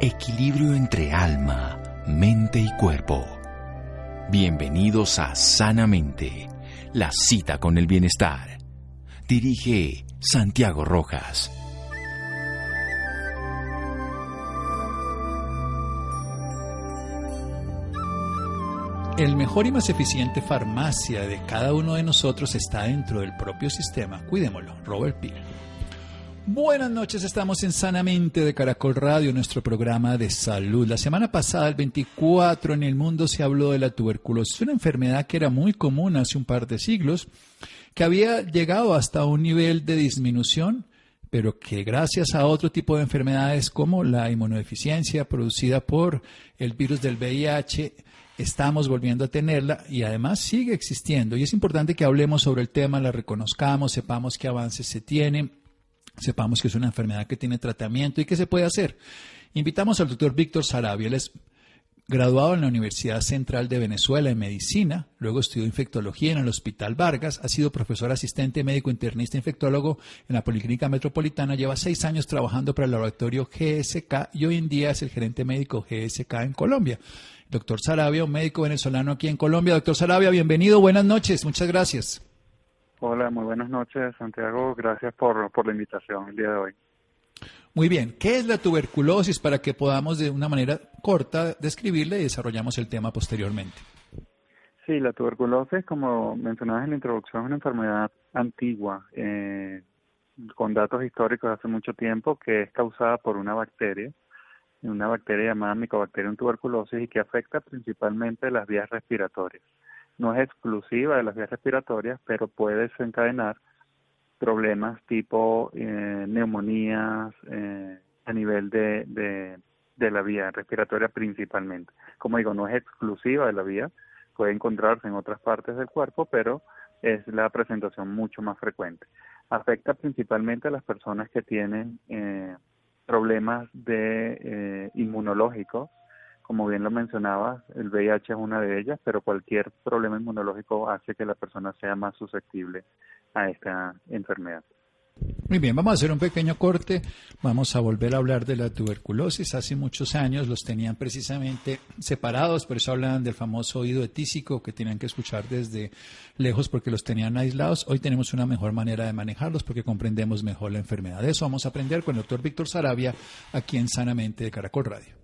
Equilibrio entre alma, mente y cuerpo. Bienvenidos a Sanamente, la cita con el bienestar. Dirige Santiago Rojas. El mejor y más eficiente farmacia de cada uno de nosotros está dentro del propio sistema. Cuidémoslo. Robert Peel. Buenas noches, estamos en Sanamente de Caracol Radio, nuestro programa de salud. La semana pasada, el 24, en el mundo se habló de la tuberculosis, una enfermedad que era muy común hace un par de siglos, que había llegado hasta un nivel de disminución, pero que gracias a otro tipo de enfermedades como la inmunodeficiencia producida por el virus del VIH, estamos volviendo a tenerla y además sigue existiendo. Y es importante que hablemos sobre el tema, la reconozcamos, sepamos qué avances se tienen sepamos que es una enfermedad que tiene tratamiento y qué se puede hacer. Invitamos al doctor Víctor Sarabia, él es graduado en la Universidad Central de Venezuela en medicina, luego estudió infectología en el Hospital Vargas, ha sido profesor asistente médico internista infectólogo en la Policlínica Metropolitana, lleva seis años trabajando para el laboratorio GSK y hoy en día es el gerente médico GSK en Colombia. Doctor Sarabia, un médico venezolano aquí en Colombia. Doctor Sarabia, bienvenido, buenas noches, muchas gracias. Hola, muy buenas noches, Santiago. Gracias por, por la invitación el día de hoy. Muy bien, ¿qué es la tuberculosis para que podamos de una manera corta describirla y desarrollamos el tema posteriormente? Sí, la tuberculosis, como mencionabas en la introducción, es una enfermedad antigua, eh, con datos históricos de hace mucho tiempo, que es causada por una bacteria, una bacteria llamada Mycobacterium tuberculosis y que afecta principalmente las vías respiratorias no es exclusiva de las vías respiratorias, pero puede desencadenar problemas tipo eh, neumonías eh, a nivel de, de, de, la vía respiratoria principalmente. Como digo, no es exclusiva de la vía, puede encontrarse en otras partes del cuerpo, pero es la presentación mucho más frecuente. Afecta principalmente a las personas que tienen eh, problemas de eh, inmunológicos, como bien lo mencionabas, el VIH es una de ellas, pero cualquier problema inmunológico hace que la persona sea más susceptible a esta enfermedad. Muy bien, vamos a hacer un pequeño corte. Vamos a volver a hablar de la tuberculosis. Hace muchos años los tenían precisamente separados, por eso hablan del famoso oído etísico que tenían que escuchar desde lejos porque los tenían aislados. Hoy tenemos una mejor manera de manejarlos porque comprendemos mejor la enfermedad. De eso vamos a aprender con el doctor Víctor Sarabia aquí en Sanamente de Caracol Radio.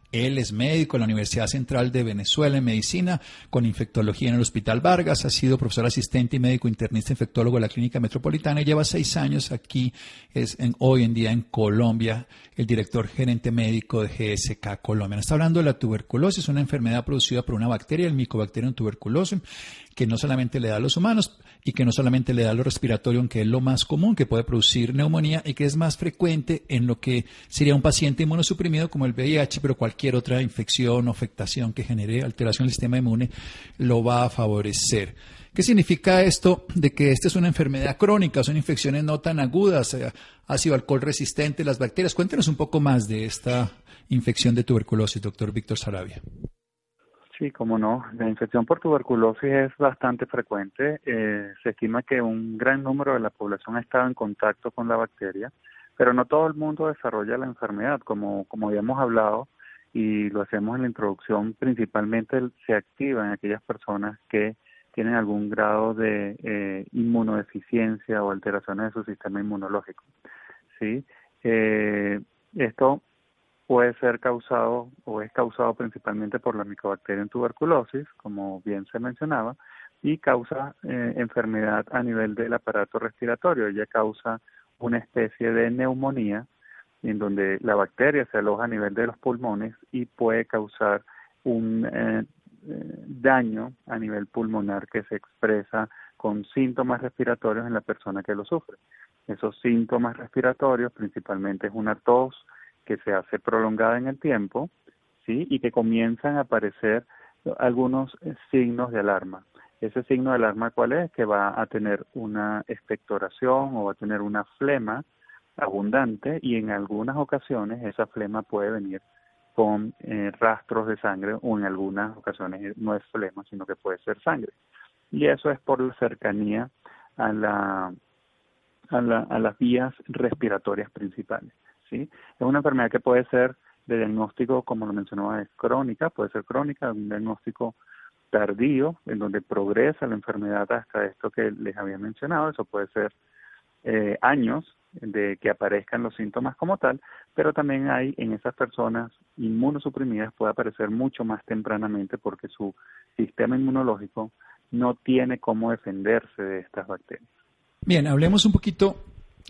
él es médico en la Universidad Central de Venezuela en medicina, con infectología en el Hospital Vargas. Ha sido profesor asistente y médico internista infectólogo de la Clínica Metropolitana lleva seis años aquí, es en, hoy en día en Colombia, el director gerente médico de GSK Colombia. Está hablando de la tuberculosis, una enfermedad producida por una bacteria, el Mycobacterium tuberculosum, que no solamente le da a los humanos y que no solamente le da lo respiratorio, aunque es lo más común, que puede producir neumonía y que es más frecuente en lo que sería un paciente inmunosuprimido como el VIH, pero cualquier otra infección o afectación que genere alteración del sistema inmune lo va a favorecer. ¿Qué significa esto de que esta es una enfermedad crónica, son infecciones no tan agudas, eh, ácido alcohol resistente, las bacterias? Cuéntenos un poco más de esta infección de tuberculosis, doctor Víctor Sarabia. Sí, como no. La infección por tuberculosis es bastante frecuente. Eh, se estima que un gran número de la población ha estado en contacto con la bacteria, pero no todo el mundo desarrolla la enfermedad. Como, como habíamos hablado y lo hacemos en la introducción, principalmente se activa en aquellas personas que tienen algún grado de eh, inmunodeficiencia o alteraciones de su sistema inmunológico. ¿sí? Eh, esto puede ser causado o es causado principalmente por la micobacteria en tuberculosis, como bien se mencionaba, y causa eh, enfermedad a nivel del aparato respiratorio. Ella causa una especie de neumonía en donde la bacteria se aloja a nivel de los pulmones y puede causar un eh, eh, daño a nivel pulmonar que se expresa con síntomas respiratorios en la persona que lo sufre. Esos síntomas respiratorios principalmente es una tos, que se hace prolongada en el tiempo, ¿sí? Y que comienzan a aparecer algunos signos de alarma. Ese signo de alarma, ¿cuál es? Que va a tener una expectoración o va a tener una flema abundante y en algunas ocasiones esa flema puede venir con eh, rastros de sangre o en algunas ocasiones no es flema, sino que puede ser sangre. Y eso es por la cercanía a, la, a, la, a las vías respiratorias principales. Es una enfermedad que puede ser de diagnóstico, como lo mencionaba, es crónica, puede ser crónica, un diagnóstico tardío, en donde progresa la enfermedad hasta esto que les había mencionado, eso puede ser eh, años de que aparezcan los síntomas como tal, pero también hay en esas personas inmunosuprimidas puede aparecer mucho más tempranamente porque su sistema inmunológico no tiene cómo defenderse de estas bacterias. Bien, hablemos un poquito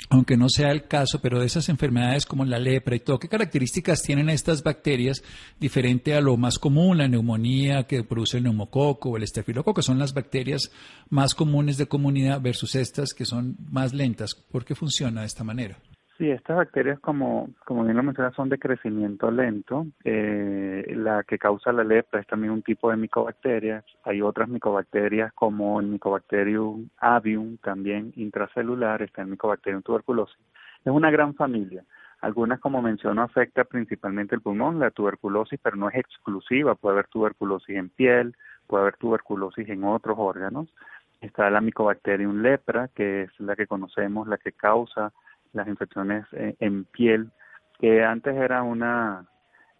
aunque no sea el caso, pero de esas enfermedades como la lepra y todo, ¿qué características tienen estas bacterias diferente a lo más común, la neumonía que produce el neumococo o el estafilococo, que son las bacterias más comunes de comunidad versus estas que son más lentas? ¿Por qué funciona de esta manera? Sí, estas bacterias, como, como bien lo mencionas, son de crecimiento lento. Eh, la que causa la lepra es también un tipo de micobacterias. Hay otras micobacterias como el Mycobacterium avium, también intracelular, está el Mycobacterium tuberculosis. Es una gran familia. Algunas, como menciono, afecta principalmente el pulmón, la tuberculosis, pero no es exclusiva. Puede haber tuberculosis en piel, puede haber tuberculosis en otros órganos. Está la Mycobacterium lepra, que es la que conocemos, la que causa las infecciones eh, en piel, que antes era una,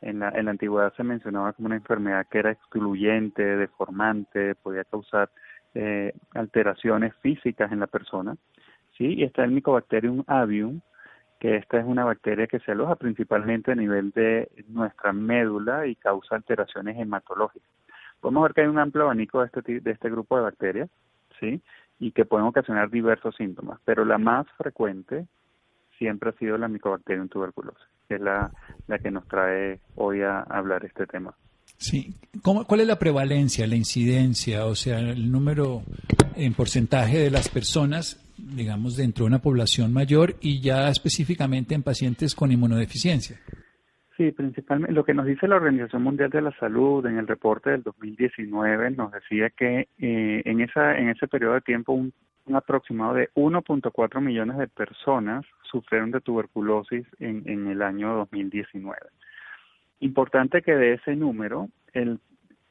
en la, en la antigüedad se mencionaba como una enfermedad que era excluyente, deformante, podía causar eh, alteraciones físicas en la persona. ¿sí? Y está el Mycobacterium avium, que esta es una bacteria que se aloja principalmente a nivel de nuestra médula y causa alteraciones hematológicas. Podemos ver que hay un amplio abanico de este, de este grupo de bacterias, ¿sí? Y que pueden ocasionar diversos síntomas, pero la más frecuente siempre ha sido la Mycobacterium tuberculosis, que es la, la que nos trae hoy a hablar este tema. Sí, ¿cuál es la prevalencia, la incidencia, o sea, el número en porcentaje de las personas, digamos, dentro de una población mayor y ya específicamente en pacientes con inmunodeficiencia? Sí, principalmente lo que nos dice la Organización Mundial de la Salud en el reporte del 2019 nos decía que eh, en esa en ese periodo de tiempo un un aproximado de 1.4 millones de personas sufrieron de tuberculosis en, en el año 2019. Importante que de ese número, el,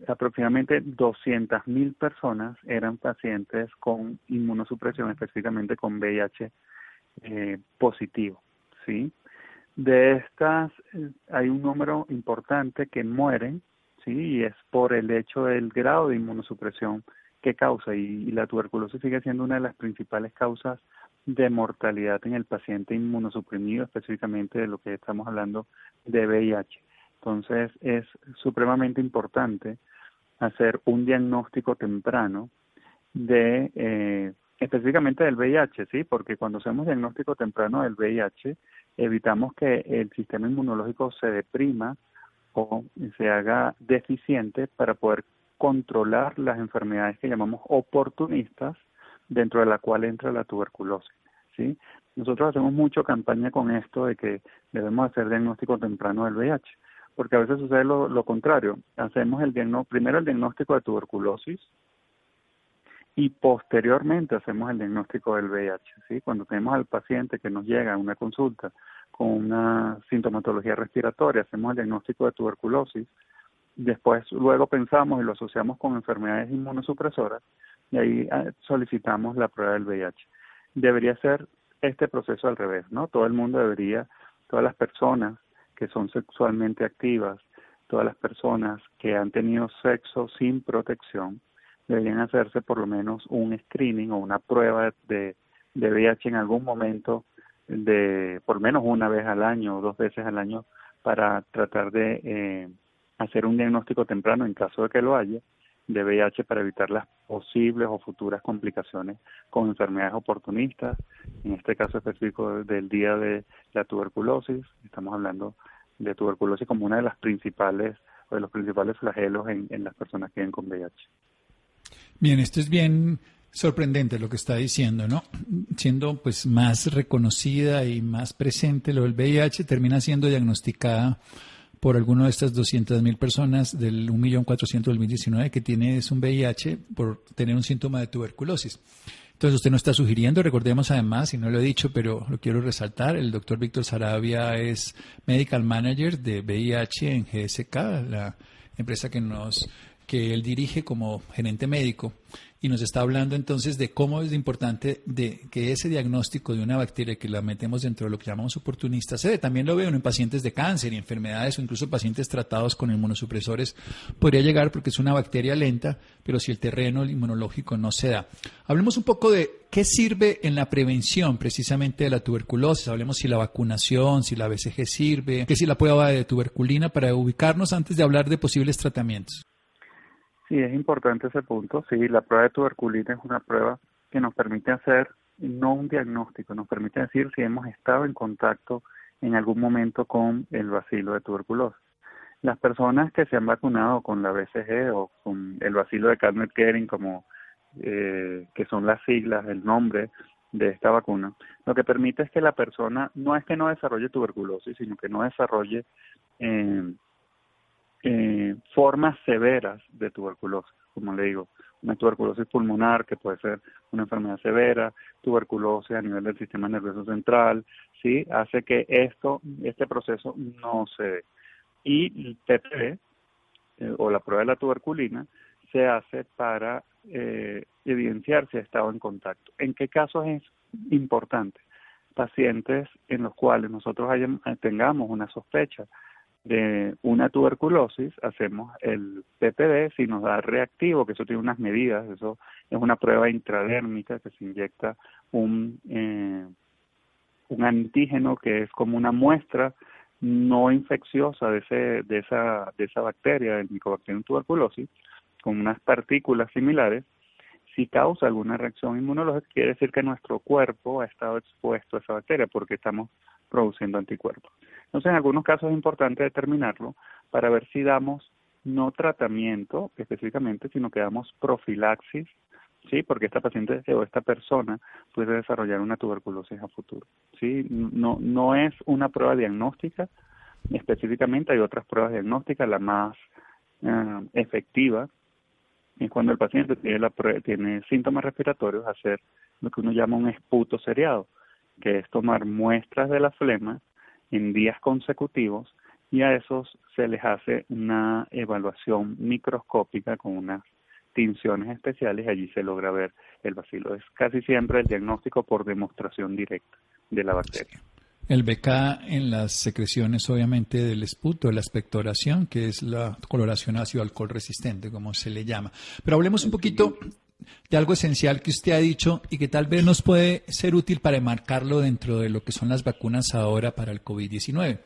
aproximadamente 200.000 personas eran pacientes con inmunosupresión, específicamente con VIH eh, positivo. ¿sí? De estas, eh, hay un número importante que mueren, ¿sí? y es por el hecho del grado de inmunosupresión qué causa y, la tuberculosis sigue siendo una de las principales causas de mortalidad en el paciente inmunosuprimido, específicamente de lo que estamos hablando de VIH. Entonces es supremamente importante hacer un diagnóstico temprano de eh, específicamente del VIH, sí, porque cuando hacemos diagnóstico temprano del VIH evitamos que el sistema inmunológico se deprima o se haga deficiente para poder controlar las enfermedades que llamamos oportunistas, dentro de la cual entra la tuberculosis. ¿sí? Nosotros hacemos mucho campaña con esto de que debemos hacer diagnóstico temprano del VIH, porque a veces sucede lo, contrario. Hacemos el primero el diagnóstico de tuberculosis y posteriormente hacemos el diagnóstico del VIH. ¿sí? Cuando tenemos al paciente que nos llega a una consulta con una sintomatología respiratoria, hacemos el diagnóstico de tuberculosis Después, luego pensamos y lo asociamos con enfermedades inmunosupresoras y ahí ah, solicitamos la prueba del VIH. Debería ser este proceso al revés, ¿no? Todo el mundo debería, todas las personas que son sexualmente activas, todas las personas que han tenido sexo sin protección, deberían hacerse por lo menos un screening o una prueba de, de VIH en algún momento de por menos una vez al año o dos veces al año para tratar de eh, hacer un diagnóstico temprano en caso de que lo haya de VIH para evitar las posibles o futuras complicaciones con enfermedades oportunistas, en este caso específico del día de la tuberculosis, estamos hablando de tuberculosis como una de las principales o de los principales flagelos en, las personas que viven con VIH. Bien, esto es bien sorprendente lo que está diciendo, ¿no? Siendo pues más reconocida y más presente lo del VIH, termina siendo diagnosticada por alguno de estas 200.000 personas del 1.400.000 del 2019 que tiene un VIH por tener un síntoma de tuberculosis. Entonces usted no está sugiriendo, recordemos además, y no lo he dicho, pero lo quiero resaltar, el doctor Víctor Sarabia es Medical Manager de VIH en GSK, la empresa que nos que él dirige como gerente médico y nos está hablando entonces de cómo es importante de que ese diagnóstico de una bacteria que la metemos dentro de lo que llamamos oportunista se También lo veo en pacientes de cáncer y enfermedades o incluso pacientes tratados con inmunosupresores. Podría llegar porque es una bacteria lenta, pero si el terreno inmunológico no se da. Hablemos un poco de qué sirve en la prevención precisamente de la tuberculosis. Hablemos si la vacunación, si la BCG sirve, qué si la prueba de tuberculina para ubicarnos antes de hablar de posibles tratamientos. Sí, es importante ese punto. Sí, la prueba de tuberculina es una prueba que nos permite hacer no un diagnóstico, nos permite decir si hemos estado en contacto en algún momento con el bacilo de tuberculosis. Las personas que se han vacunado con la BCG o con el bacilo de Carnet Kering, como eh, que son las siglas, el nombre de esta vacuna, lo que permite es que la persona no es que no desarrolle tuberculosis, sino que no desarrolle eh, eh, formas severas de tuberculosis, como le digo, una tuberculosis pulmonar que puede ser una enfermedad severa, tuberculosis a nivel del sistema nervioso central, sí, hace que esto, este proceso no se dé. Y el PPD eh, o la prueba de la tuberculina se hace para eh, evidenciar si ha estado en contacto. ¿En qué casos es importante? Pacientes en los cuales nosotros tengamos una sospecha de una tuberculosis, hacemos el PPD, si nos da reactivo, que eso tiene unas medidas, eso es una prueba intradérmica que se inyecta un, eh, un antígeno que es como una muestra no infecciosa de, ese, de, esa, de esa bacteria, del Mycobacterium tuberculosis, con unas partículas similares, si causa alguna reacción inmunológica, quiere decir que nuestro cuerpo ha estado expuesto a esa bacteria porque estamos produciendo anticuerpos. Entonces, en algunos casos es importante determinarlo para ver si damos no tratamiento específicamente, sino que damos profilaxis, ¿sí? Porque esta paciente o esta persona puede desarrollar una tuberculosis a futuro, ¿sí? No, no es una prueba diagnóstica específicamente, hay otras pruebas diagnósticas, la más eh, efectiva es cuando el paciente tiene, la, tiene síntomas respiratorios, hacer lo que uno llama un esputo seriado, que es tomar muestras de la flema en días consecutivos y a esos se les hace una evaluación microscópica con unas tinciones especiales y allí se logra ver el bacilo. Es casi siempre el diagnóstico por demostración directa de la bacteria. El BK en las secreciones, obviamente, del esputo, la expectoración, que es la coloración ácido alcohol resistente, como se le llama. Pero hablemos un poquito de algo esencial que usted ha dicho y que tal vez nos puede ser útil para enmarcarlo dentro de lo que son las vacunas ahora para el COVID-19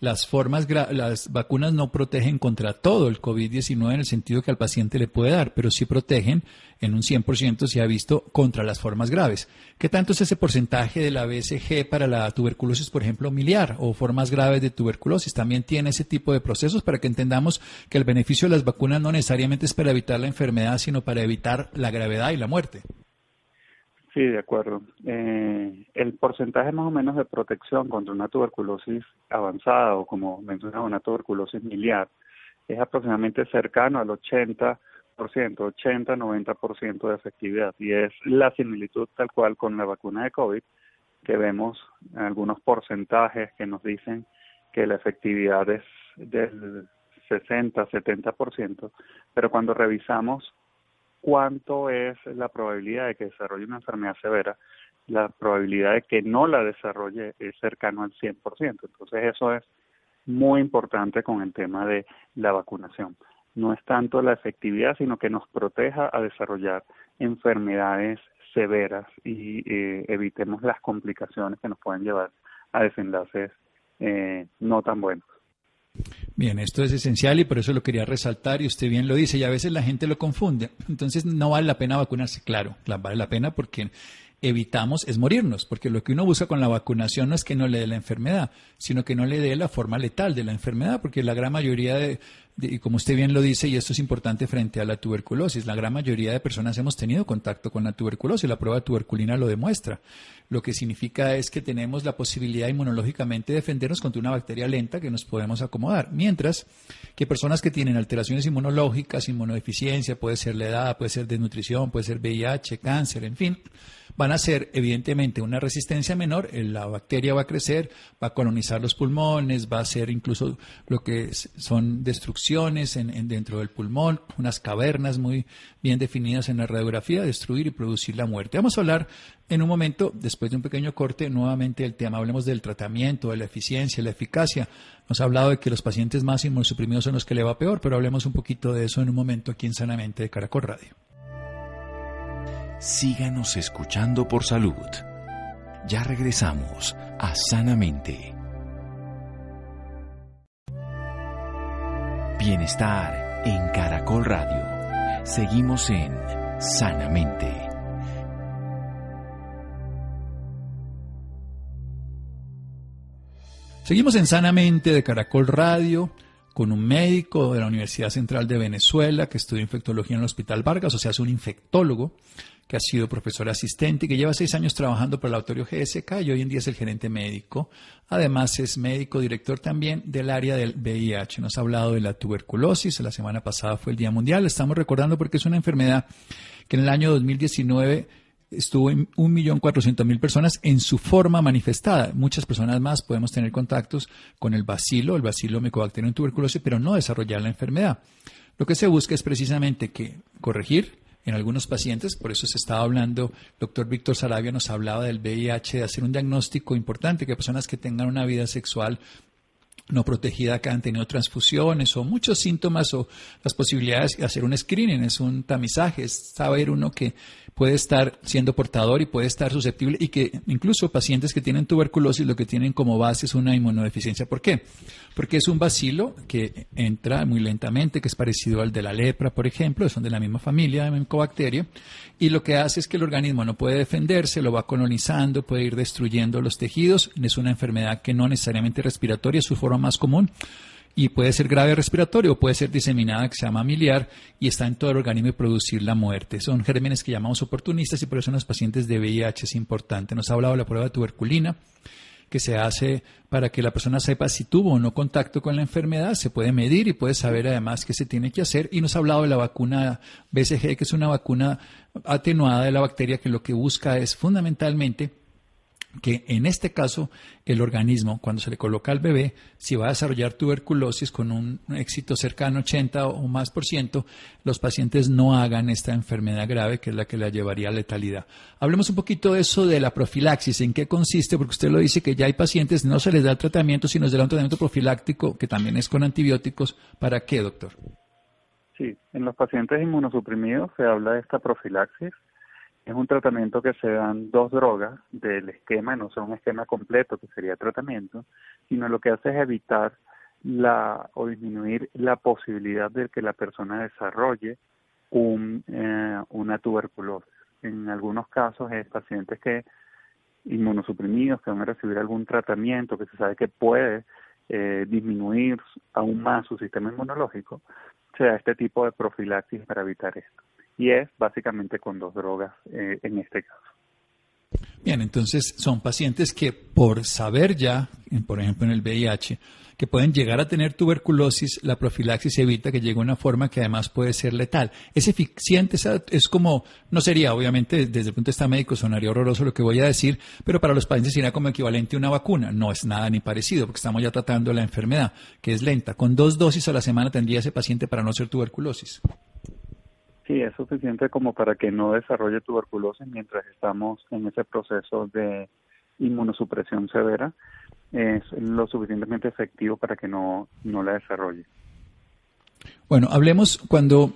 las formas, las vacunas no protegen contra todo el COVID-19 en el sentido que al paciente le puede dar, pero sí protegen en un 100% se ha visto contra las formas graves. ¿Qué tanto es ese porcentaje de la BCG para la tuberculosis, por ejemplo, miliar o formas graves de tuberculosis? También tiene ese tipo de procesos para que entendamos que el beneficio de las vacunas no necesariamente es para evitar la enfermedad, sino para evitar la gravedad y la muerte. Sí, de acuerdo. Eh, el porcentaje más o menos de protección contra una tuberculosis avanzada o como mencionaba una tuberculosis miliar es aproximadamente cercano al 80%, 80-90% de efectividad y es la similitud tal cual con la vacuna de COVID que vemos algunos porcentajes que nos dicen que la efectividad es del 60-70%, pero cuando revisamos cuánto es la probabilidad de que desarrolle una enfermedad severa, la probabilidad de que no la desarrolle es cercano al 100%. Entonces eso es muy importante con el tema de la vacunación. No es tanto la efectividad, sino que nos proteja a desarrollar enfermedades severas y eh, evitemos las complicaciones que nos pueden llevar a desenlaces eh, no tan buenos. Bien, esto es esencial y por eso lo quería resaltar y usted bien lo dice y a veces la gente lo confunde. Entonces no vale la pena vacunarse, claro, vale la pena porque evitamos es morirnos, porque lo que uno busca con la vacunación no es que no le dé la enfermedad, sino que no le dé la forma letal de la enfermedad, porque la gran mayoría de, y como usted bien lo dice, y esto es importante frente a la tuberculosis, la gran mayoría de personas hemos tenido contacto con la tuberculosis, la prueba tuberculina lo demuestra. Lo que significa es que tenemos la posibilidad inmunológicamente de defendernos contra una bacteria lenta que nos podemos acomodar. Mientras que personas que tienen alteraciones inmunológicas, inmunodeficiencia, puede ser la edad, puede ser desnutrición, puede ser VIH, cáncer, en fin, van a ser evidentemente una resistencia menor, eh, la bacteria va a crecer, va a colonizar los pulmones, va a hacer incluso lo que son en, dentro del pulmón, unas cavernas muy bien definidas en la radiografía, destruir y producir la muerte. Vamos a hablar en un momento, después de un pequeño corte, nuevamente del tema. Hablemos del tratamiento, de la eficiencia, la eficacia. Nos ha hablado de que los pacientes más inmunosuprimidos son los que le va peor, pero hablemos un poquito de eso en un momento aquí en Sanamente de Caracol Radio síganos escuchando por salud. Ya regresamos a Sanamente. Bienestar en Caracol Radio. Seguimos en Sanamente. Seguimos en Sanamente de Caracol Radio con un médico de la Universidad Central de Venezuela que estudia infectología en el Hospital Vargas, o sea, es un infectólogo que ha sido profesor asistente y que lleva seis años trabajando para el laboratorio GSK y hoy en día es el gerente médico. Además es médico director también del área del VIH. Nos ha hablado de la tuberculosis, la semana pasada fue el Día Mundial, estamos recordando porque es una enfermedad que en el año 2019 estuvo en 1.400.000 personas en su forma manifestada. Muchas personas más podemos tener contactos con el bacilo, el bacilo en tuberculosis, pero no desarrollar la enfermedad. Lo que se busca es precisamente que corregir en algunos pacientes, por eso se estaba hablando, doctor Víctor Sarabia nos hablaba del VIH, de hacer un diagnóstico importante, que personas que tengan una vida sexual no protegida que han tenido transfusiones o muchos síntomas o las posibilidades de hacer un screening, es un tamizaje, es saber uno que puede estar siendo portador y puede estar susceptible y que incluso pacientes que tienen tuberculosis lo que tienen como base es una inmunodeficiencia. ¿Por qué? Porque es un bacilo que entra muy lentamente, que es parecido al de la lepra, por ejemplo, son de la misma familia de Mycobacteria, y lo que hace es que el organismo no puede defenderse, lo va colonizando, puede ir destruyendo los tejidos, es una enfermedad que no necesariamente respiratoria, es su forma más común, y puede ser grave respiratorio puede ser diseminada que se llama miliar y está en todo el organismo y producir la muerte. Son gérmenes que llamamos oportunistas y por eso en los pacientes de VIH es importante. Nos ha hablado de la prueba de tuberculina que se hace para que la persona sepa si tuvo o no contacto con la enfermedad, se puede medir y puede saber además qué se tiene que hacer. Y nos ha hablado de la vacuna BCG, que es una vacuna atenuada de la bacteria que lo que busca es fundamentalmente que en este caso el organismo, cuando se le coloca al bebé, si va a desarrollar tuberculosis con un éxito cercano 80 o más por ciento, los pacientes no hagan esta enfermedad grave que es la que la llevaría a letalidad. Hablemos un poquito de eso de la profilaxis, en qué consiste, porque usted lo dice que ya hay pacientes, no se les da el tratamiento, sino se les da un tratamiento profiláctico que también es con antibióticos. ¿Para qué, doctor? Sí, en los pacientes inmunosuprimidos se habla de esta profilaxis es un tratamiento que se dan dos drogas del esquema, no son un esquema completo que sería tratamiento, sino lo que hace es evitar la o disminuir la posibilidad de que la persona desarrolle un, eh, una tuberculosis. En algunos casos es pacientes que inmunosuprimidos que van a recibir algún tratamiento que se sabe que puede eh, disminuir aún más su sistema inmunológico, se da este tipo de profilaxis para evitar esto y es básicamente con dos drogas eh, en este caso. Bien, entonces son pacientes que por saber ya, por ejemplo en el VIH, que pueden llegar a tener tuberculosis, la profilaxis evita que llegue a una forma que además puede ser letal. ¿Es eficiente? Es como, no sería, obviamente, desde el punto de vista médico, sonaría horroroso lo que voy a decir, pero para los pacientes sería como equivalente a una vacuna. No es nada ni parecido, porque estamos ya tratando la enfermedad, que es lenta. Con dos dosis a la semana tendría ese paciente para no ser tuberculosis. Sí, es suficiente como para que no desarrolle tuberculosis mientras estamos en ese proceso de inmunosupresión severa. Es lo suficientemente efectivo para que no, no la desarrolle. Bueno, hablemos cuando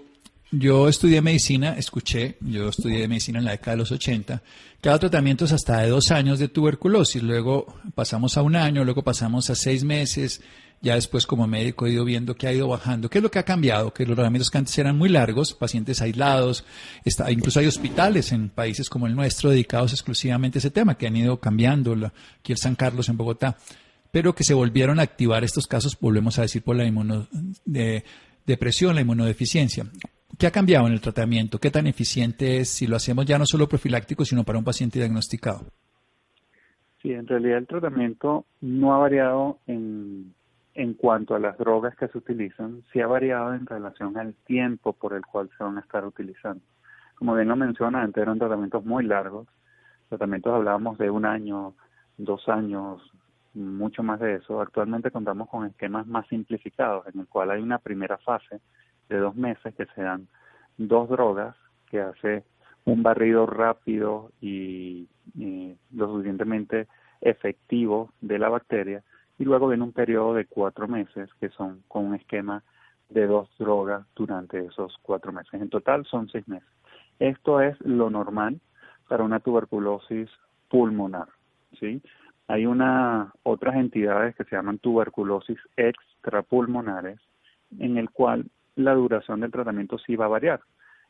yo estudié medicina, escuché, yo estudié medicina en la década de los 80, cada tratamiento es hasta de dos años de tuberculosis, luego pasamos a un año, luego pasamos a seis meses, ya después como médico he ido viendo que ha ido bajando. ¿Qué es lo que ha cambiado? Que los tratamientos que antes eran muy largos, pacientes aislados, está, incluso hay hospitales en países como el nuestro dedicados exclusivamente a ese tema, que han ido cambiando, aquí el San Carlos en Bogotá, pero que se volvieron a activar estos casos, volvemos a decir, por la inmunodepresión, la inmunodeficiencia. ¿Qué ha cambiado en el tratamiento? ¿Qué tan eficiente es si lo hacemos ya no solo profiláctico, sino para un paciente diagnosticado? Sí, en realidad el tratamiento no ha variado en en cuanto a las drogas que se utilizan, sí ha variado en relación al tiempo por el cual se van a estar utilizando. Como bien lo menciona, antes eran tratamientos muy largos, tratamientos hablábamos de un año, dos años, mucho más de eso. Actualmente contamos con esquemas más simplificados, en el cual hay una primera fase de dos meses que se dan dos drogas que hace un barrido rápido y, lo suficientemente efectivo de la bacteria y luego viene un periodo de cuatro meses que son con un esquema de dos drogas durante esos cuatro meses. En total son seis meses. Esto es lo normal para una tuberculosis pulmonar. ¿sí? Hay una, otras entidades que se llaman tuberculosis extrapulmonares, en el cual la duración del tratamiento sí va a variar.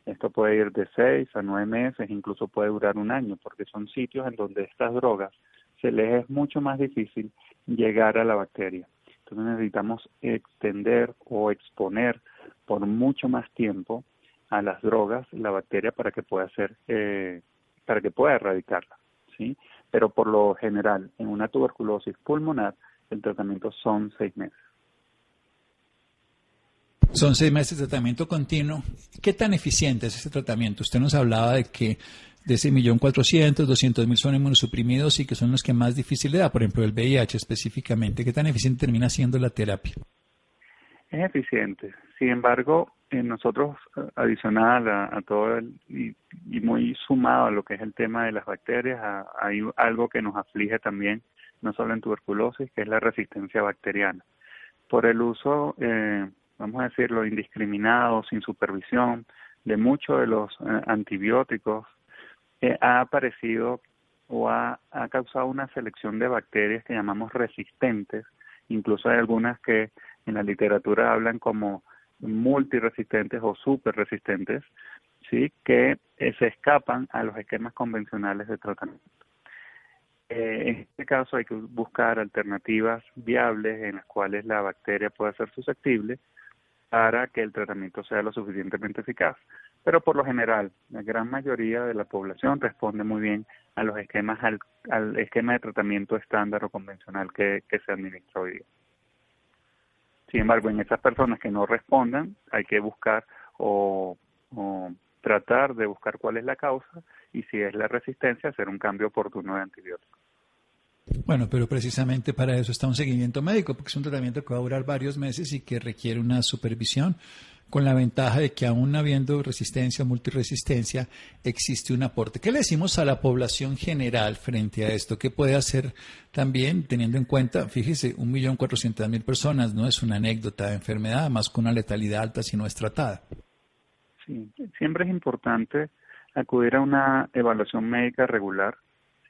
Esto puede ir de seis a nueve meses, incluso puede durar un año, porque son sitios en donde estas drogas se les es mucho más difícil llegar a la bacteria. Entonces necesitamos extender o exponer por mucho más tiempo a las drogas la bacteria para que pueda ser eh, para que pueda erradicarla, ¿sí? Pero por lo general en una tuberculosis pulmonar el tratamiento son seis meses. Son seis meses de tratamiento continuo. ¿Qué tan eficiente es este tratamiento? Usted nos hablaba de que de ese millón cuatrocientos, doscientos mil son inmunosuprimidos y que son los que más difícil le da, por ejemplo el VIH específicamente. ¿Qué tan eficiente termina siendo la terapia? Es eficiente. Sin embargo, en nosotros, adicional a, todo y, muy sumado a lo que es el tema de las bacterias, hay algo que nos aflige también, no solo en tuberculosis, que es la resistencia bacteriana. Por el uso, eh, vamos a decirlo, indiscriminado, sin supervisión, de muchos de los eh, antibióticos ha aparecido o ha, causado una selección de bacterias que llamamos resistentes, incluso hay algunas que en la literatura hablan como multiresistentes o superresistentes, ¿sí? que eh, se escapan a los esquemas convencionales de tratamiento. Eh, en este caso hay que buscar alternativas viables en las cuales la bacteria pueda ser susceptible para que el tratamiento sea lo suficientemente eficaz pero por lo general la gran mayoría de la población responde muy bien a los esquemas al, esquema de tratamiento estándar o convencional que, se administra hoy día. Sin embargo, en esas personas que no respondan, hay que buscar o tratar de buscar cuál es la causa y si es la resistencia, hacer un cambio oportuno de antibióticos. Bueno, pero precisamente para eso está un seguimiento médico, porque es un tratamiento que va a durar varios meses y que requiere una supervisión con la ventaja de que aún habiendo resistencia o multiresistencia, existe un aporte. ¿Qué le decimos a la población general frente a esto? ¿Qué puede hacer también teniendo en cuenta, fíjese, un millón cuatrocientas mil personas no es una anécdota de enfermedad, más con una letalidad alta si no es tratada? Sí, siempre es importante acudir a una evaluación médica regular.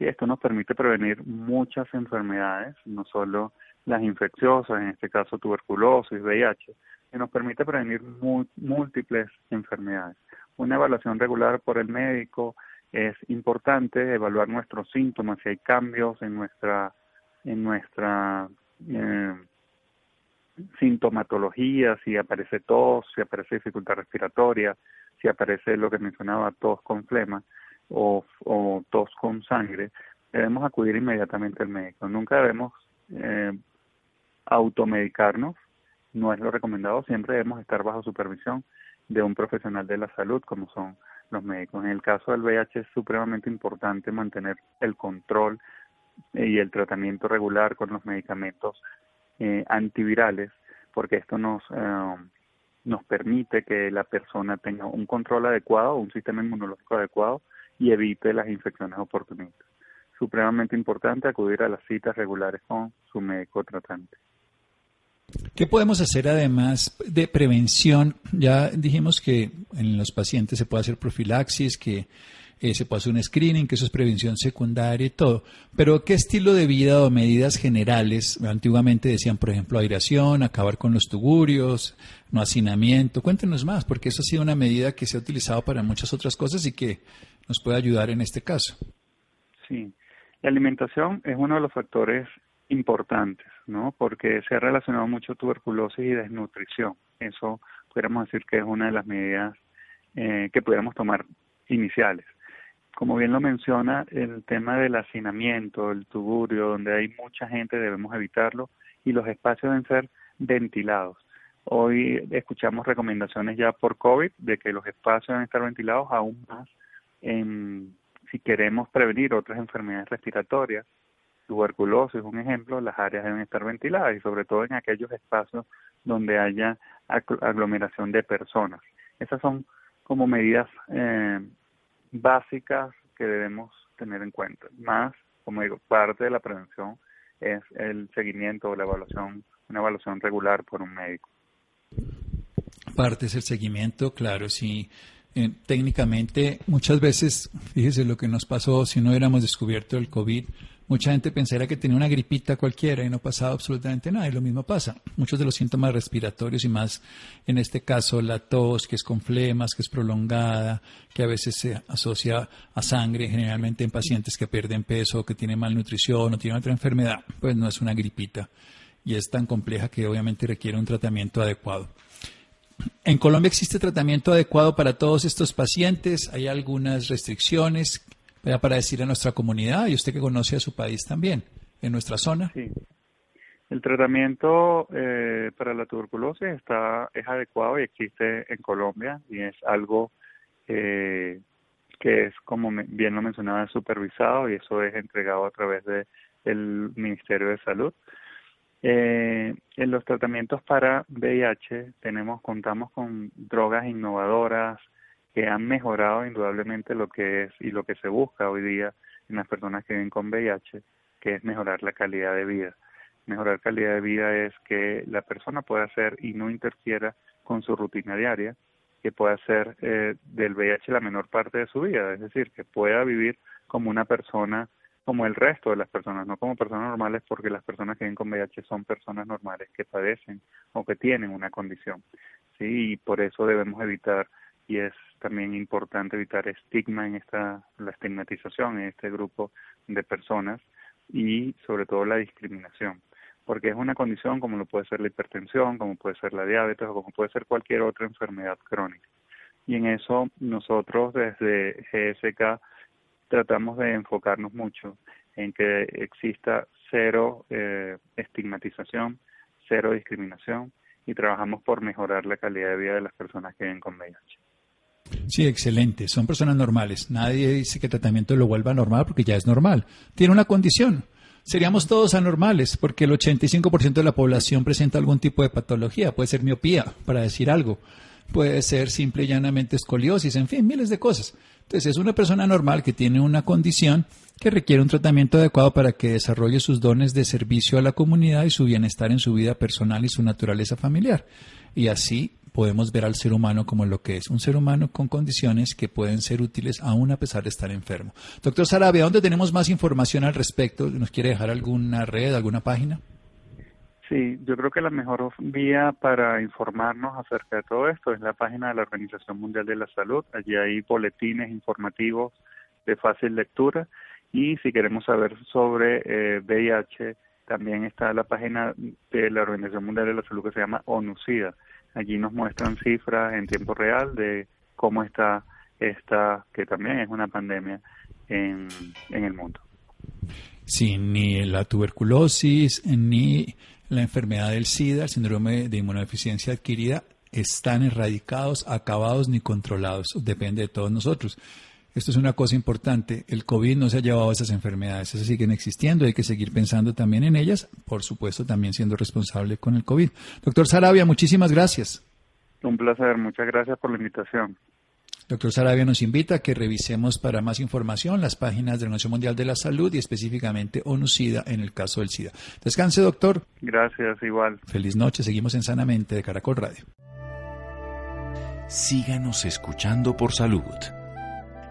Sí, esto nos permite prevenir muchas enfermedades, no solo las infecciosas, en este caso tuberculosis, VIH, que nos permite prevenir múltiples enfermedades. Una evaluación regular por el médico es importante, evaluar nuestros síntomas, si hay cambios en nuestra, en nuestra eh, sintomatología, si aparece tos, si aparece dificultad respiratoria, si aparece lo que mencionaba, tos con flema o, o tos con sangre, debemos acudir inmediatamente al médico. Nunca debemos eh, automedicarnos no es lo recomendado, siempre debemos estar bajo supervisión de un profesional de la salud como son los médicos. En el caso del VIH es supremamente importante mantener el control eh, y el tratamiento regular con los medicamentos eh, antivirales porque esto nos eh, nos permite que la persona tenga un control adecuado, un sistema inmunológico adecuado y evite las infecciones oportunistas. Supremamente importante acudir a las citas regulares con su médico tratante. ¿Qué podemos hacer además de prevención? Ya dijimos que en los pacientes se puede hacer profilaxis, que eh, se puede un screening, que eso es prevención secundaria y todo. Pero ¿qué estilo de vida o medidas generales? Antiguamente decían, por ejemplo, aireación, acabar con los tugurios, no hacinamiento. Cuéntenos más, porque eso ha sido una medida que se ha utilizado para muchas otras cosas y que nos puede ayudar en este caso. Sí, la alimentación es uno de los factores importantes, ¿no? Porque se ha relacionado mucho tuberculosis y desnutrición. Eso pudiéramos decir que es una de las medidas eh, que pudiéramos tomar iniciales como bien lo menciona, el tema del hacinamiento, el tuburio, donde hay mucha gente, debemos evitarlo y los espacios deben ser ventilados. Hoy escuchamos recomendaciones ya por COVID de que los espacios deben estar ventilados aún más en, si queremos prevenir otras enfermedades respiratorias. Tuberculosis es un ejemplo, las áreas deben estar ventiladas y sobre todo en aquellos espacios donde haya aglomeración de personas. Esas son como medidas eh, básicas que debemos tener en cuenta. Más, como digo, parte de la prevención es el seguimiento o la evaluación, una evaluación regular por un médico. Parte es el seguimiento, claro, sí. Eh, técnicamente, muchas veces, fíjese lo que nos pasó si no hubiéramos descubierto el COVID, Mucha gente pensará que tenía una gripita cualquiera y no pasaba absolutamente nada. Y lo mismo pasa. Muchos de los síntomas respiratorios y más en este caso la tos, que es con flemas, que es prolongada, que a veces se asocia a sangre, generalmente en pacientes que pierden peso, que tienen malnutrición o tienen otra enfermedad, pues no es una gripita. Y es tan compleja que obviamente requiere un tratamiento adecuado. En Colombia existe tratamiento adecuado para todos estos pacientes. Hay algunas restricciones para decir a nuestra comunidad y usted que conoce a su país también, en nuestra zona. Sí. El tratamiento eh, para la tuberculosis está es adecuado y existe en Colombia y es algo eh, que es, como bien lo mencionaba, supervisado y eso es entregado a través de Ministerio de Salud. Eh, en los tratamientos para VIH tenemos contamos con drogas innovadoras, que han mejorado indudablemente lo que es y lo que se busca hoy día en las personas que viven con VIH, que es mejorar la calidad de vida. Mejorar calidad de vida es que la persona pueda hacer y no interfiera con su rutina diaria, que pueda hacer eh, del VIH la menor parte de su vida, es decir, que pueda vivir como una persona como el resto de las personas, no como personas normales, porque las personas que viven con VIH son personas normales que padecen o que tienen una condición, sí, y por eso debemos evitar y es también importante evitar estigma en esta la estigmatización en este grupo de personas y sobre todo la discriminación porque es una condición como lo puede ser la hipertensión, como puede ser la diabetes o como puede ser cualquier otra enfermedad crónica. Y en eso nosotros desde GSK tratamos de enfocarnos mucho en que exista cero eh, estigmatización, cero discriminación y trabajamos por mejorar la calidad de vida de las personas que viven con VIH. Sí, excelente. Son personas normales. Nadie dice que el tratamiento lo vuelva normal porque ya es normal. Tiene una condición. Seríamos todos anormales porque el 85% de la población presenta algún tipo de patología. Puede ser miopía, para decir algo. Puede ser simple y llanamente escoliosis, en fin, miles de cosas. Entonces es una persona normal que tiene una condición que requiere un tratamiento adecuado para que desarrolle sus dones de servicio a la comunidad y su bienestar en su vida personal y su naturaleza familiar. Y así podemos ver al ser humano como lo que es, un ser humano con condiciones que pueden ser útiles aún a pesar de estar enfermo. Doctor Sarabia, ¿dónde tenemos más información al respecto? ¿Nos quiere dejar alguna red, alguna página? Sí, yo creo que la mejor vía para informarnos acerca de todo esto es la página de la Organización Mundial de la Salud. Allí hay boletines informativos de fácil lectura y si queremos saber sobre eh, VIH, también está la página de la Organización Mundial de la Salud que se llama ONUCIDA Allí nos muestran cifras en tiempo real de cómo está esta, que también es una pandemia en, en el mundo. Sí, ni la tuberculosis, ni la enfermedad del SIDA, el síndrome de inmunodeficiencia adquirida, están erradicados, acabados ni controlados. Depende de todos nosotros. Esto es una cosa importante. El COVID no se ha llevado a esas enfermedades. Esas siguen existiendo. Hay que seguir pensando también en ellas. Por supuesto, también siendo responsable con el COVID. Doctor Sarabia, muchísimas gracias. Un placer. Muchas gracias por la invitación. Doctor Sarabia nos invita a que revisemos para más información las páginas de la Organización Mundial de la Salud y específicamente ONU-SIDA en el caso del SIDA. Descanse, doctor. Gracias, igual. Feliz noche. Seguimos en Sanamente de Caracol Radio. Síganos escuchando por salud.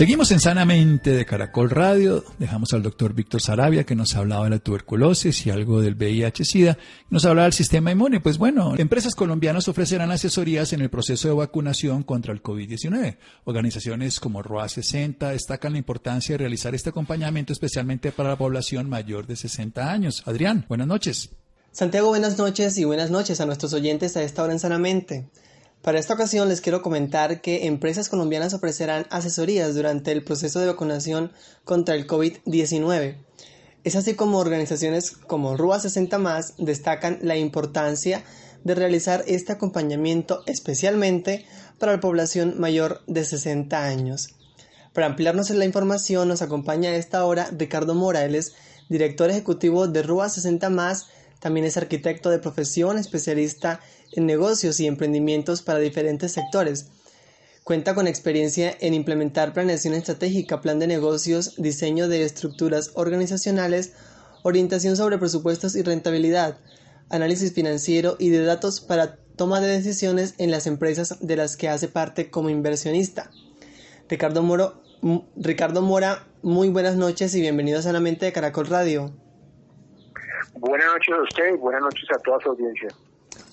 Seguimos en Sanamente de Caracol Radio. Dejamos al doctor Víctor Sarabia que nos hablaba de la tuberculosis y algo del VIH-Sida. Nos hablaba del sistema inmune. Pues bueno, empresas colombianas ofrecerán asesorías en el proceso de vacunación contra el COVID-19. Organizaciones como ROA 60 destacan la importancia de realizar este acompañamiento especialmente para la población mayor de 60 años. Adrián, buenas noches. Santiago, buenas noches y buenas noches a nuestros oyentes a esta hora en Sanamente. Para esta ocasión les quiero comentar que empresas colombianas ofrecerán asesorías durante el proceso de vacunación contra el COVID-19. Es así como organizaciones como RUA 60 más destacan la importancia de realizar este acompañamiento especialmente para la población mayor de 60 años. Para ampliarnos en la información nos acompaña a esta hora Ricardo Morales, director ejecutivo de RUA 60 más, también es arquitecto de profesión, especialista en negocios y emprendimientos para diferentes sectores. Cuenta con experiencia en implementar planeación estratégica, plan de negocios, diseño de estructuras organizacionales, orientación sobre presupuestos y rentabilidad, análisis financiero y de datos para toma de decisiones en las empresas de las que hace parte como inversionista. Ricardo, Moro, Ricardo Mora, muy buenas noches y bienvenido Sanamente de Caracol Radio. Buenas noches a usted y buenas noches a toda su audiencia.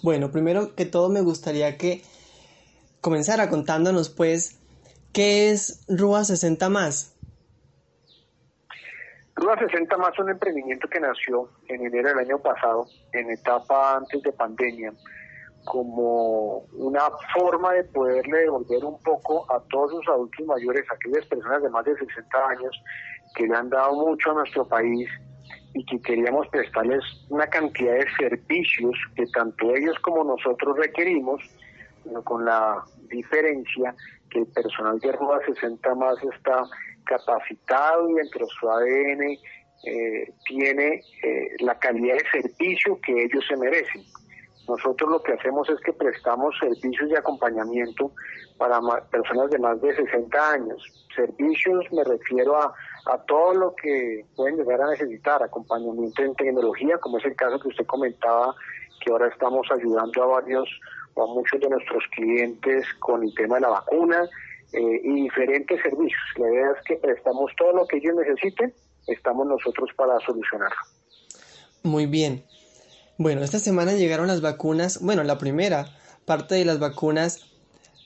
Bueno, primero que todo me gustaría que comenzara contándonos pues qué es Rúa 60 más. Rúa 60 más es un emprendimiento que nació en enero del año pasado, en etapa antes de pandemia, como una forma de poderle devolver un poco a todos los adultos mayores, a aquellas personas de más de 60 años que le han dado mucho a nuestro país y que queríamos prestarles una cantidad de servicios que tanto ellos como nosotros requerimos, con la diferencia que el personal de Ruba 60 más está capacitado y dentro de su ADN eh, tiene eh, la calidad de servicio que ellos se merecen. Nosotros lo que hacemos es que prestamos servicios de acompañamiento para personas de más de 60 años. Servicios me refiero a a todo lo que pueden llegar a necesitar, acompañamiento en tecnología, como es el caso que usted comentaba, que ahora estamos ayudando a varios o a muchos de nuestros clientes con el tema de la vacuna eh, y diferentes servicios. La idea es que prestamos todo lo que ellos necesiten, estamos nosotros para solucionarlo. Muy bien. Bueno, esta semana llegaron las vacunas, bueno, la primera parte de las vacunas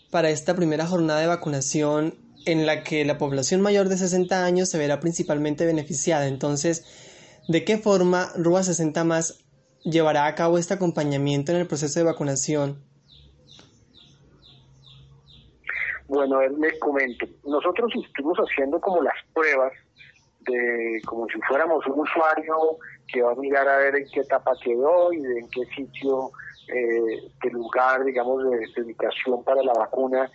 para esta primera jornada de vacunación en la que la población mayor de 60 años se verá principalmente beneficiada. Entonces, ¿de qué forma RUA 60 más llevará a cabo este acompañamiento en el proceso de vacunación? Bueno, él me comento. Nosotros estuvimos haciendo como las pruebas de como si fuéramos un usuario que va a mirar a ver en qué etapa quedó y en qué sitio eh, de lugar, digamos, de, de ubicación para la vacuna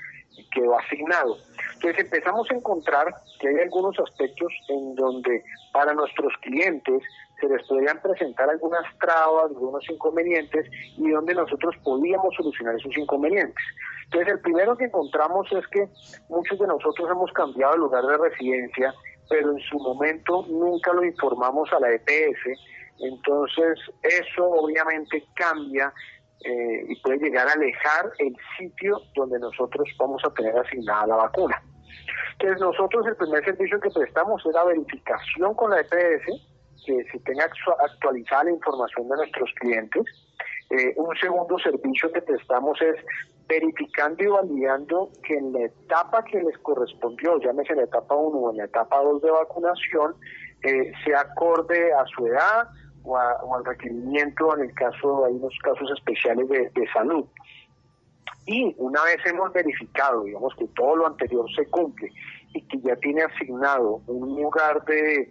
quedó asignado. Entonces empezamos a encontrar que hay algunos aspectos en donde para nuestros clientes se les podrían presentar algunas trabas, algunos inconvenientes y donde nosotros podíamos solucionar esos inconvenientes. Entonces el primero que encontramos es que muchos de nosotros hemos cambiado el lugar de residencia, pero en su momento nunca lo informamos a la EPS, entonces eso obviamente cambia eh, y puede llegar a alejar el sitio donde nosotros vamos a tener asignada la vacuna. Entonces nosotros el primer servicio que prestamos es la verificación con la EPS, que se tenga actualizada la información de nuestros clientes. Eh, un segundo servicio que prestamos es verificando y validando que en la etapa que les correspondió, llámese la etapa 1 o en la etapa 2 de vacunación, eh, se acorde a su edad, o, al requerimiento en el caso, hay unos casos especiales de, salud. Y una vez hemos verificado, digamos, que todo lo anterior se cumple y que ya tiene asignado un lugar de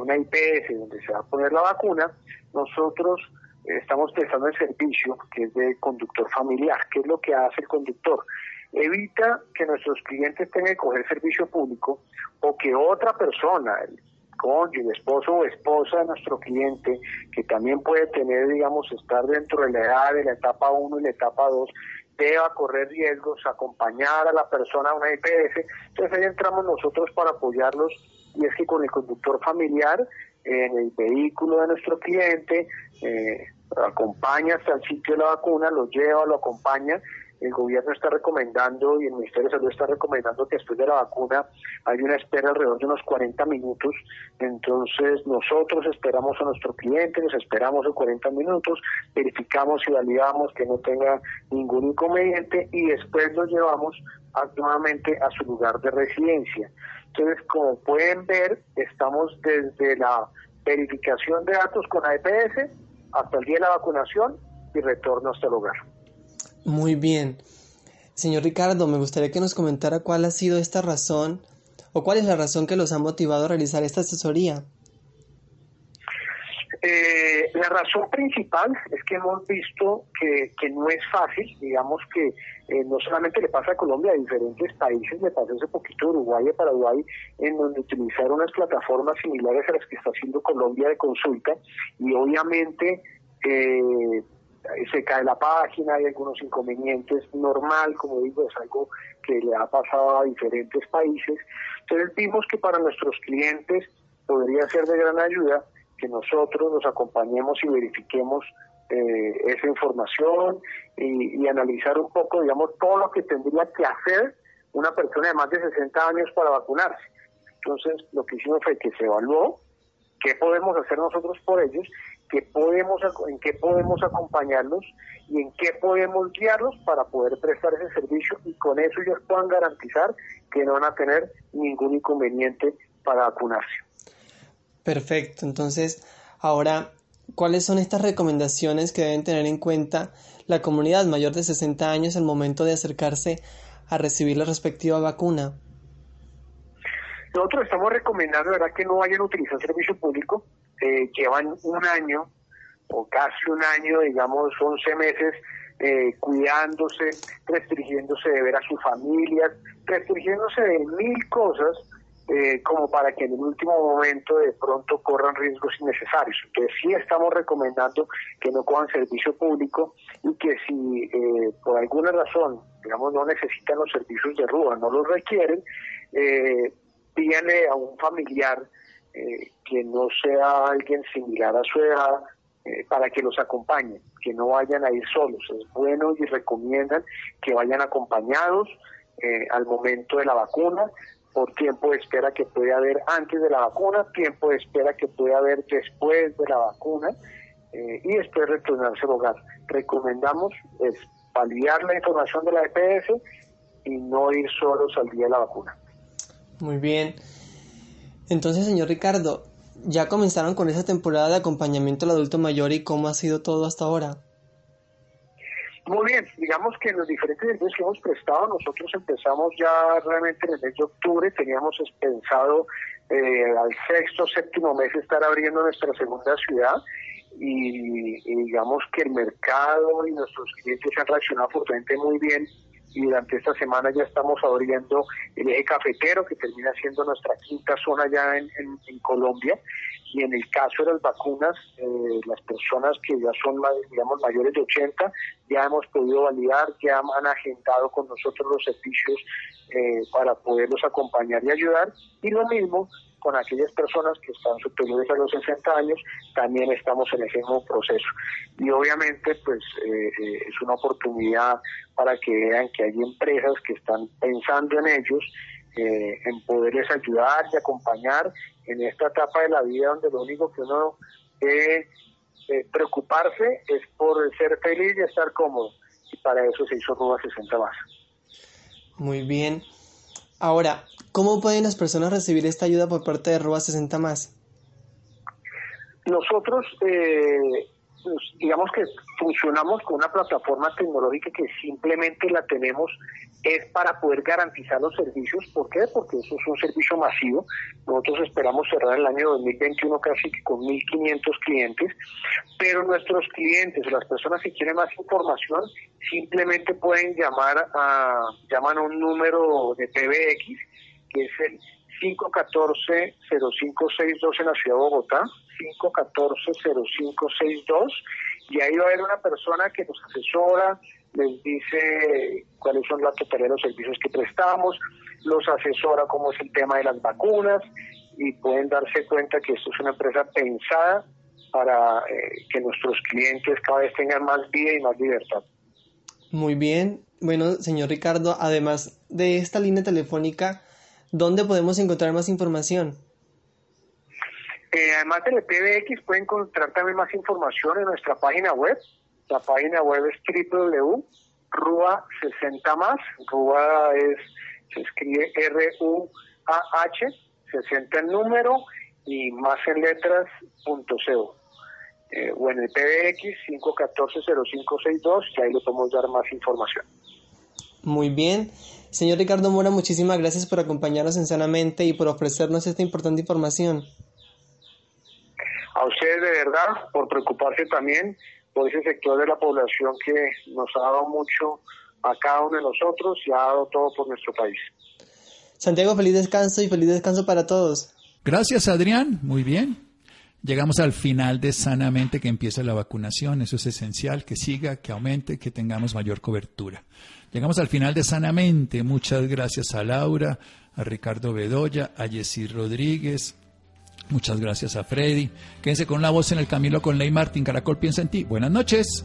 una IPS donde se va a poner la vacuna, nosotros estamos prestando el servicio que es de conductor familiar. ¿Qué es lo que hace el conductor? Evita que nuestros clientes tengan que coger servicio público o que otra persona, el cónyuge, esposo o esposa de nuestro cliente, que también puede tener, digamos, estar dentro de la edad de la etapa 1 y la etapa 2, deba correr riesgos, acompañar a la persona a una IPS. Entonces ahí entramos nosotros para apoyarlos y es que con el conductor familiar en el vehículo de nuestro cliente, eh, acompaña hasta el sitio de la vacuna, lo lleva, lo acompaña. El gobierno está recomendando y el Ministerio de Salud está recomendando que después de la vacuna hay una espera alrededor de unos 40 minutos. Entonces nosotros esperamos a nuestro cliente, nos esperamos en 40 minutos, verificamos y validamos que no tenga ningún inconveniente y después lo llevamos nuevamente a su lugar de residencia. Entonces, como pueden ver, estamos desde la verificación de datos con AEPS hasta el día de la vacunación y retorno hasta el hogar. Muy bien. Señor Ricardo, me gustaría que nos comentara cuál ha sido esta razón o cuál es la razón que los ha motivado a realizar esta asesoría. Eh, la razón principal es que hemos visto que, que no es fácil, digamos que eh, no solamente le pasa a Colombia, a diferentes países, le pasó hace poquito a Uruguay y a Paraguay, en donde utilizaron unas plataformas similares a las que está haciendo Colombia de consulta y obviamente eh, se cae la página, hay algunos inconvenientes, normal, como digo, es algo que le ha pasado a diferentes países. Entonces vimos que para nuestros clientes podría ser de gran ayuda que nosotros nos acompañemos y verifiquemos eh, esa información y, analizar un poco, digamos, todo lo que tendría que hacer una persona de más de 60 años para vacunarse. Entonces, lo que hicimos fue que se evaluó qué podemos hacer nosotros por ellos, qué podemos, en qué podemos acompañarlos y en qué podemos guiarlos para poder prestar ese servicio y con eso ellos puedan garantizar que no van a tener ningún inconveniente para vacunarse. Perfecto, entonces ahora, ¿cuáles son estas recomendaciones que deben tener en cuenta la comunidad mayor de 60 años al momento de acercarse a recibir la respectiva vacuna? Nosotros estamos recomendando ¿verdad? que no vayan a utilizar servicio público, eh, llevan un año o casi un año, digamos 11 meses, eh, cuidándose, restringiéndose de ver a sus familias, restringiéndose de mil cosas eh, como para que en el último momento de pronto corran riesgos innecesarios. Entonces sí estamos recomendando que no cojan servicio público y que si eh, por alguna razón, digamos, no necesitan los servicios de RUA, no los requieren, eh, pídanle a un familiar eh, que no sea alguien similar a su edad para que los acompañe, que no vayan a ir solos. Es bueno y recomiendan que vayan acompañados al momento de la vacuna, por tiempo de espera que puede haber antes de la vacuna, tiempo de espera que puede haber después de la vacuna eh, y después retornarse al hogar. Recomendamos es validar la información de la EPS y no ir solos al día de la vacuna. Muy bien. Entonces, señor Ricardo, ¿ya comenzaron con esa temporada de acompañamiento al adulto mayor y cómo ha sido todo hasta ahora? Muy bien, digamos que en los diferentes servicios que hemos prestado, nosotros empezamos ya realmente en el mes de octubre, teníamos pensado eh, al sexto, séptimo mes estar abriendo nuestra segunda ciudad y, digamos que el mercado y nuestros clientes han reaccionado fuertemente muy bien y durante esta semana ya estamos abriendo el eje cafetero que termina siendo nuestra quinta zona ya en, en Colombia y en el caso de las vacunas, eh, las personas que ya son, digamos, mayores de 80, ya hemos podido validar, ya han agendado con nosotros los servicios eh, para poderlos acompañar y ayudar. Y lo mismo con aquellas personas que están superiores a los 60 años, también estamos en ese mismo proceso. Y obviamente, pues eh, es una oportunidad para que vean que hay empresas que están pensando en ellos eh, en poderles ayudar y acompañar en esta etapa de la vida donde lo único que uno debe eh, preocuparse es por ser feliz y estar cómodo. Y para eso se hizo Ruba 60 más. Muy bien. Ahora, ¿cómo pueden las personas recibir esta ayuda por parte de Ruba 60 más? Nosotros eh, digamos que funcionamos con una plataforma tecnológica que simplemente la tenemos es para poder garantizar los servicios. ¿Por qué? Porque eso es un servicio masivo. Nosotros esperamos cerrar el año 2021 casi con 1.500 clientes, pero nuestros clientes, las personas que quieren más información, simplemente pueden llamar a, llaman a un número de PBX, que es el 514-0562 en la ciudad de Bogotá, 514-0562, y ahí va a haber una persona que nos asesora, les dice cuáles son la totalidad de los servicios que prestamos, los asesora cómo es el tema de las vacunas y pueden darse cuenta que esto es una empresa pensada para eh, que nuestros clientes cada vez tengan más vida y más libertad. Muy bien. Bueno, señor Ricardo, además de esta línea telefónica, ¿dónde podemos encontrar más información? Eh, además del PBX pueden encontrar también más información en nuestra página web. La página web es www.rua60 más. Rua es, se escribe R-U-A-H, 60 en número y más en letras, punto CO. Eh, o en el PBX 514-0562 y ahí le podemos dar más información. Muy bien. Señor Ricardo Mora, muchísimas gracias por acompañarnos en Sanamente y por ofrecernos esta importante información. A ustedes de verdad por preocuparse también por ese sector de la población que nos ha dado mucho a cada uno de nosotros y ha dado todo por nuestro país. Santiago, feliz descanso y feliz descanso para todos. Gracias, Adrián. Muy bien. Llegamos al final de Sanamente que empieza la vacunación. Eso es esencial, que siga, que aumente, que tengamos mayor cobertura. Llegamos al final de Sanamente. Muchas gracias a Laura, a Ricardo Bedoya, a Jessy Rodríguez. Muchas gracias a Freddy. Quédense con la voz en el Camilo con Ley Martín. Caracol piensa en ti. Buenas noches.